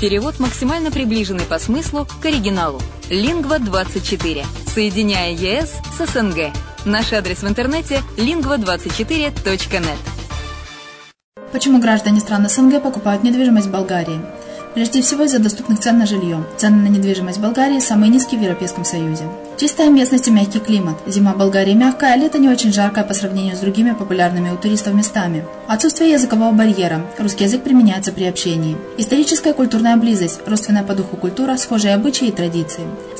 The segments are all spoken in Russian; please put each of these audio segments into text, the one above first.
Перевод максимально приближенный по смыслу к оригиналу. Лингва24. Соединяя ЕС с СНГ. Наш адрес в интернете lingva24.net. Почему граждане стран СНГ покупают недвижимость в Болгарии? Прежде всего из-за доступных цен на жилье. Цены на недвижимость в Болгарии самые низкие в Европейском Союзе. Чистая местность и мягкий климат. Зима в Болгарии мягкая, а лето не очень жаркое по сравнению с другими популярными у туристов местами. Отсутствие языкового барьера. Русский язык применяется при общении. Историческая и культурная близость. Родственная по духу культура, схожие обычаи и традиции.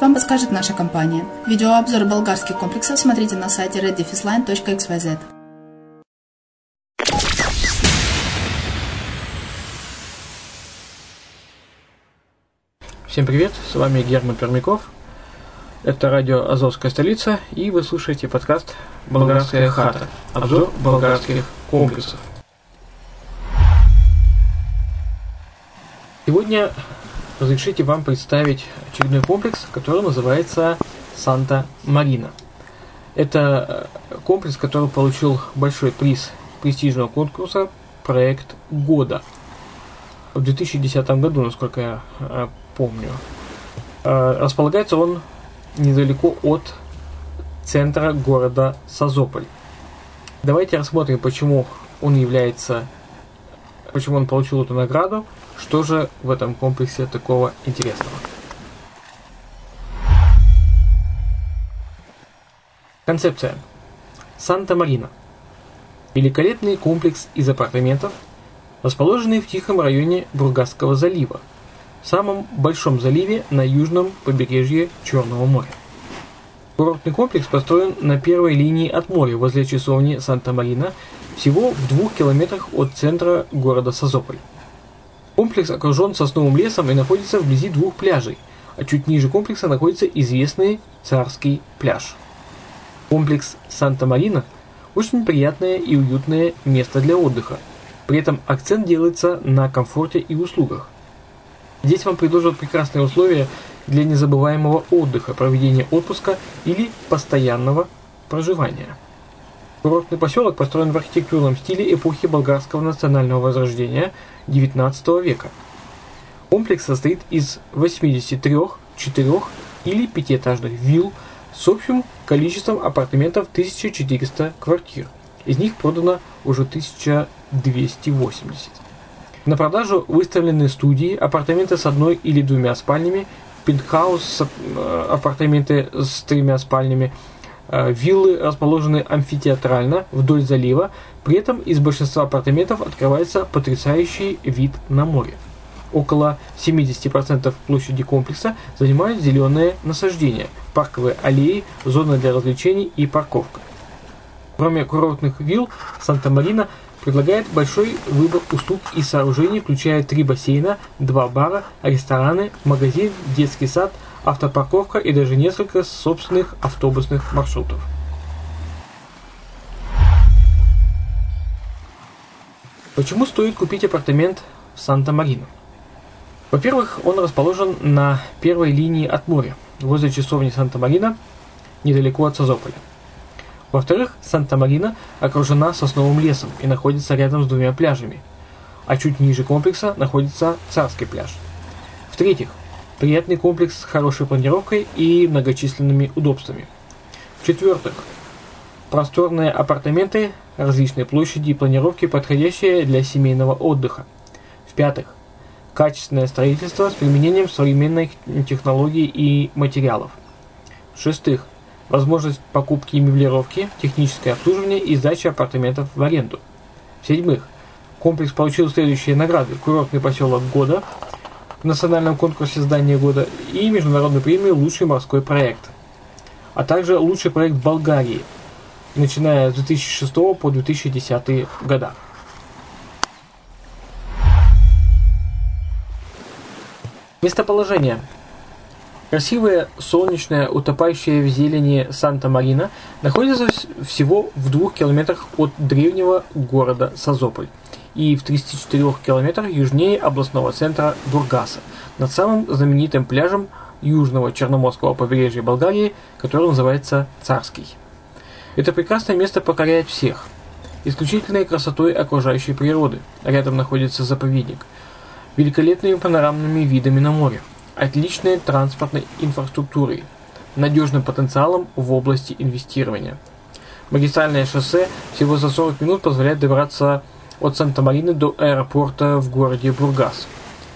вам подскажет наша компания. Видеообзор болгарских комплексов смотрите на сайте reddefisline.xyz. Всем привет, с вами Герман Пермяков. Это радио «Азовская столица» и вы слушаете подкаст «Болгарская хата». Обзор болгарских комплексов. Сегодня разрешите вам представить очередной комплекс, который называется «Санта-Марина». Это э, комплекс, который получил большой приз престижного конкурса «Проект года» в 2010 году, насколько я э, помню. Э, располагается он недалеко от центра города Созополь. Давайте рассмотрим, почему он является, почему он получил эту награду, что же в этом комплексе такого интересного. Концепция. Санта-Марина. Великолепный комплекс из апартаментов, расположенный в тихом районе Бургасского залива, самом большом заливе на южном побережье Черного моря. Курортный комплекс построен на первой линии от моря возле часовни Санта-Марина, всего в двух километрах от центра города Созополь. Комплекс окружен сосновым лесом и находится вблизи двух пляжей, а чуть ниже комплекса находится известный царский пляж. Комплекс Санта-Марина – очень приятное и уютное место для отдыха. При этом акцент делается на комфорте и услугах – Здесь вам предложат прекрасные условия для незабываемого отдыха, проведения отпуска или постоянного проживания. Курортный поселок построен в архитектурном стиле эпохи болгарского национального возрождения XIX века. Комплекс состоит из 83, 4 или пятиэтажных вилл с общим количеством апартаментов 1400 квартир. Из них продано уже 1280. На продажу выставлены студии, апартаменты с одной или двумя спальнями, пентхаус, э, апартаменты с тремя спальнями, виллы расположены амфитеатрально вдоль залива, при этом из большинства апартаментов открывается потрясающий вид на море. Около 70% площади комплекса занимают зеленые насаждения, парковые аллеи, зоны для развлечений и парковка. Кроме курортных вилл, Санта-Марина предлагает большой выбор услуг и сооружений, включая три бассейна, два бара, рестораны, магазин, детский сад, автопарковка и даже несколько собственных автобусных маршрутов. Почему стоит купить апартамент в Санта-Марино? Во-первых, он расположен на первой линии от моря, возле часовни Санта-Марина, недалеко от Созополя. Во-вторых, Санта-Марина окружена сосновым лесом и находится рядом с двумя пляжами, а чуть ниже комплекса находится Царский пляж. В-третьих, приятный комплекс с хорошей планировкой и многочисленными удобствами. В-четвертых, просторные апартаменты различной площади и планировки, подходящие для семейного отдыха. В-пятых, качественное строительство с применением современных технологий и материалов. В-шестых, возможность покупки и меблировки, техническое обслуживание и сдача апартаментов в аренду. В-седьмых, комплекс получил следующие награды. Курортный поселок года в национальном конкурсе здания года и международную премию «Лучший морской проект», а также лучший проект Болгарии, начиная с 2006 по 2010 года. Местоположение – Красивая, солнечная, утопающая в зелени Санта-Марина находится всего в двух километрах от древнего города Созополь и в 34 километрах южнее областного центра Бургаса, над самым знаменитым пляжем южного Черноморского побережья Болгарии, который называется Царский. Это прекрасное место покоряет всех. Исключительной красотой окружающей природы. Рядом находится заповедник. Великолепными панорамными видами на море отличной транспортной инфраструктурой, надежным потенциалом в области инвестирования. Магистральное шоссе всего за 40 минут позволяет добраться от Санта-Марины до аэропорта в городе Бургас.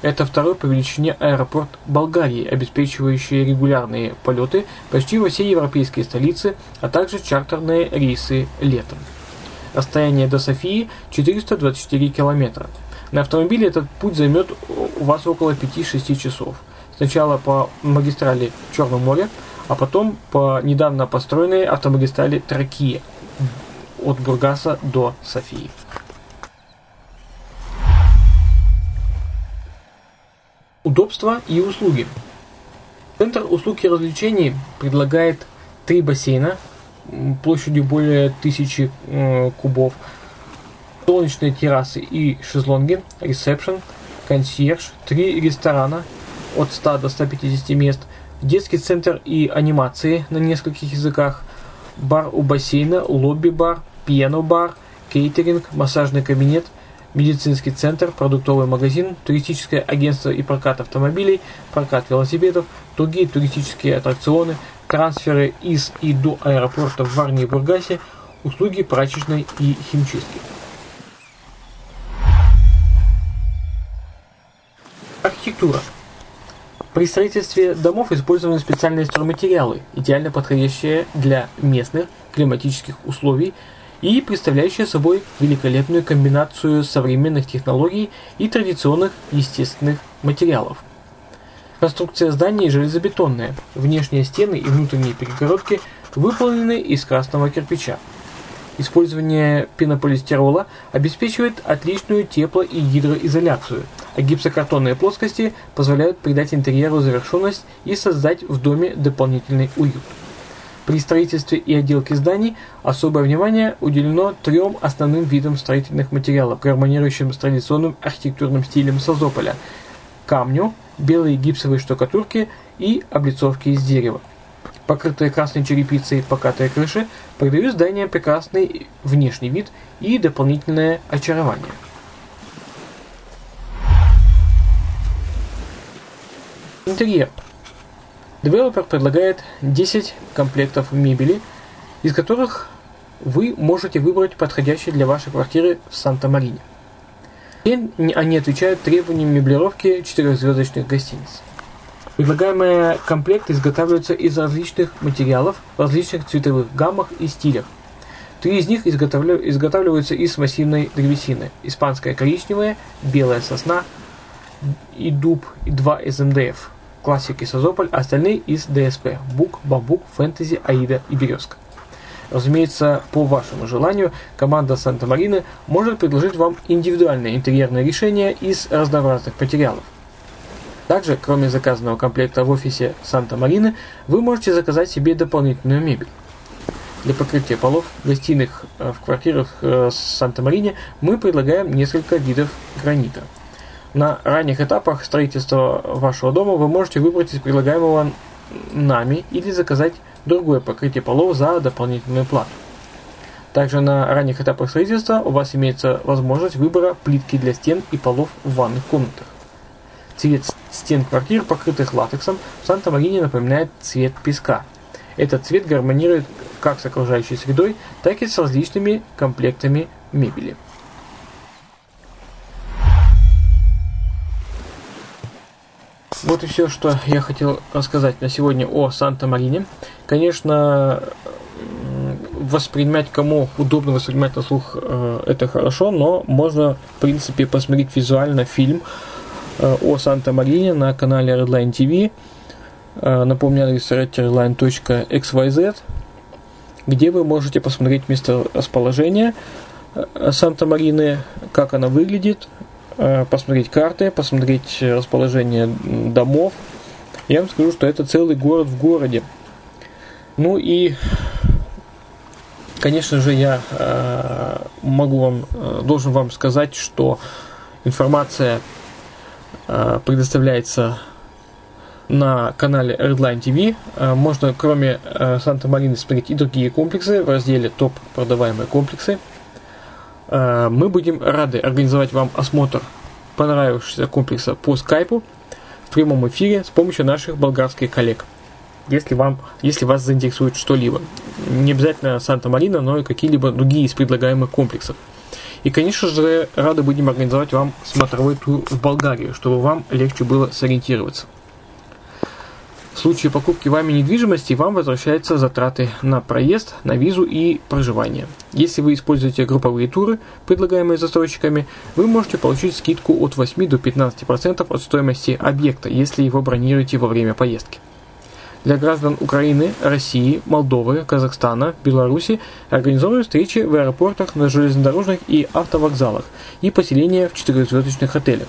Это второй по величине аэропорт Болгарии, обеспечивающий регулярные полеты почти во все европейские столицы, а также чартерные рейсы летом. Расстояние до Софии 424 километра. На автомобиле этот путь займет у вас около 5-6 часов. Сначала по магистрали Черного моря, а потом по недавно построенной автомагистрали Тракия от Бургаса до Софии. Удобства и услуги. Центр услуг и развлечений предлагает три бассейна площадью более тысячи э, кубов, солнечные террасы и шезлонги, ресепшн, консьерж, три ресторана – от 100 до 150 мест, детский центр и анимации на нескольких языках, бар у бассейна, лобби-бар, пиано-бар, кейтеринг, массажный кабинет, медицинский центр, продуктовый магазин, туристическое агентство и прокат автомобилей, прокат велосипедов, другие туристические аттракционы, трансферы из и до аэропорта в Варне и Бургасе, услуги прачечной и химчистки. Архитектура. При строительстве домов использованы специальные стройматериалы, идеально подходящие для местных климатических условий и представляющие собой великолепную комбинацию современных технологий и традиционных естественных материалов. Конструкция здания железобетонная, внешние стены и внутренние перегородки выполнены из красного кирпича. Использование пенополистирола обеспечивает отличную тепло- и гидроизоляцию – а гипсокартонные плоскости позволяют придать интерьеру завершенность и создать в доме дополнительный уют. При строительстве и отделке зданий особое внимание уделено трем основным видам строительных материалов, гармонирующим с традиционным архитектурным стилем Созополя – камню, белой гипсовой штукатурке и облицовке из дерева. Покрытые красной черепицей покатые крыши придают зданию прекрасный внешний вид и дополнительное очарование. Интерьер. Девелопер предлагает 10 комплектов мебели, из которых вы можете выбрать подходящий для вашей квартиры в Санта-Марине. И они отвечают требованиям меблировки четырехзвездочных гостиниц. Предлагаемые комплекты изготавливаются из различных материалов различных цветовых гаммах и стилях. Три из них изготавливаются из массивной древесины. Испанская коричневая, белая сосна и дуб и два из МДФ классики Созополь, а остальные из ДСП – Бук, Бамбук, Фэнтези, Аида и Березка. Разумеется, по вашему желанию, команда Санта-Марины может предложить вам индивидуальное интерьерное решение из разнообразных материалов. Также, кроме заказанного комплекта в офисе Санта-Марины, вы можете заказать себе дополнительную мебель. Для покрытия полов гостиных э, в квартирах э, Санта-Марине мы предлагаем несколько видов гранита. На ранних этапах строительства вашего дома вы можете выбрать из предлагаемого нами или заказать другое покрытие полов за дополнительную плату. Также на ранних этапах строительства у вас имеется возможность выбора плитки для стен и полов в ванных комнатах. Цвет стен квартир, покрытых латексом, в Санта-Марине напоминает цвет песка. Этот цвет гармонирует как с окружающей средой, так и с различными комплектами мебели. Вот и все, что я хотел рассказать на сегодня о Санта-Марине. Конечно, воспринимать кому удобно воспринимать на слух э, это хорошо, но можно, в принципе, посмотреть визуально фильм э, о Санта-Марине на канале Redline TV. Э, напомню, адрес redline.xyz, где вы можете посмотреть место расположения Санта-Марины, как она выглядит, посмотреть карты, посмотреть расположение домов. Я вам скажу, что это целый город в городе. Ну и, конечно же, я э, могу вам, э, должен вам сказать, что информация предоставляется на канале Redline TV. Можно, кроме Санта-Марины, смотреть и другие комплексы в разделе «Топ продаваемые комплексы». Э, мы будем рады организовать вам осмотр понравившегося комплекса по скайпу в прямом эфире с помощью наших болгарских коллег. Если, вам, если вас заинтересует что-либо. Не обязательно Санта-Марина, но и какие-либо другие из предлагаемых комплексов. И, конечно же, рады будем организовать вам смотровой тур в Болгарию, чтобы вам легче было сориентироваться. В случае покупки вами недвижимости вам возвращаются затраты на проезд, на визу и проживание. Если вы используете групповые туры, предлагаемые застройщиками, вы можете получить скидку от 8 до 15% от стоимости объекта, если его бронируете во время поездки. Для граждан Украины, России, Молдовы, Казахстана, Беларуси организовывают встречи в аэропортах, на железнодорожных и автовокзалах и поселения в четырехзвездочных отелях.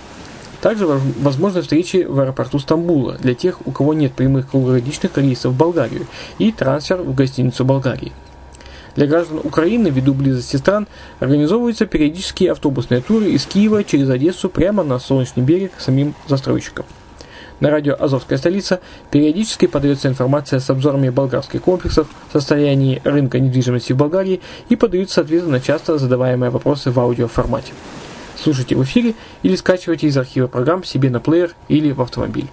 Также возможны встречи в аэропорту Стамбула для тех, у кого нет прямых круглогодичных рейсов в Болгарию и трансфер в гостиницу Болгарии. Для граждан Украины, ввиду близости стран, организовываются периодические автобусные туры из Киева через Одессу прямо на Солнечный берег самим застройщикам. На радио «Азовская столица» периодически подается информация с обзорами болгарских комплексов, состоянии рынка недвижимости в Болгарии и подаются ответы на часто задаваемые вопросы в аудиоформате слушайте в эфире или скачивайте из архива программ себе на плеер или в автомобиль.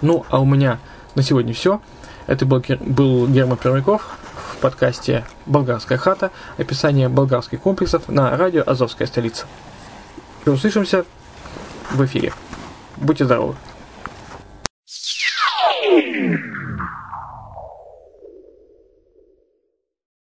Ну, а у меня на сегодня все. Это был, был Герман Пермяков в подкасте «Болгарская хата», описание болгарских комплексов на радио «Азовская столица». И услышимся в эфире. Будьте здоровы!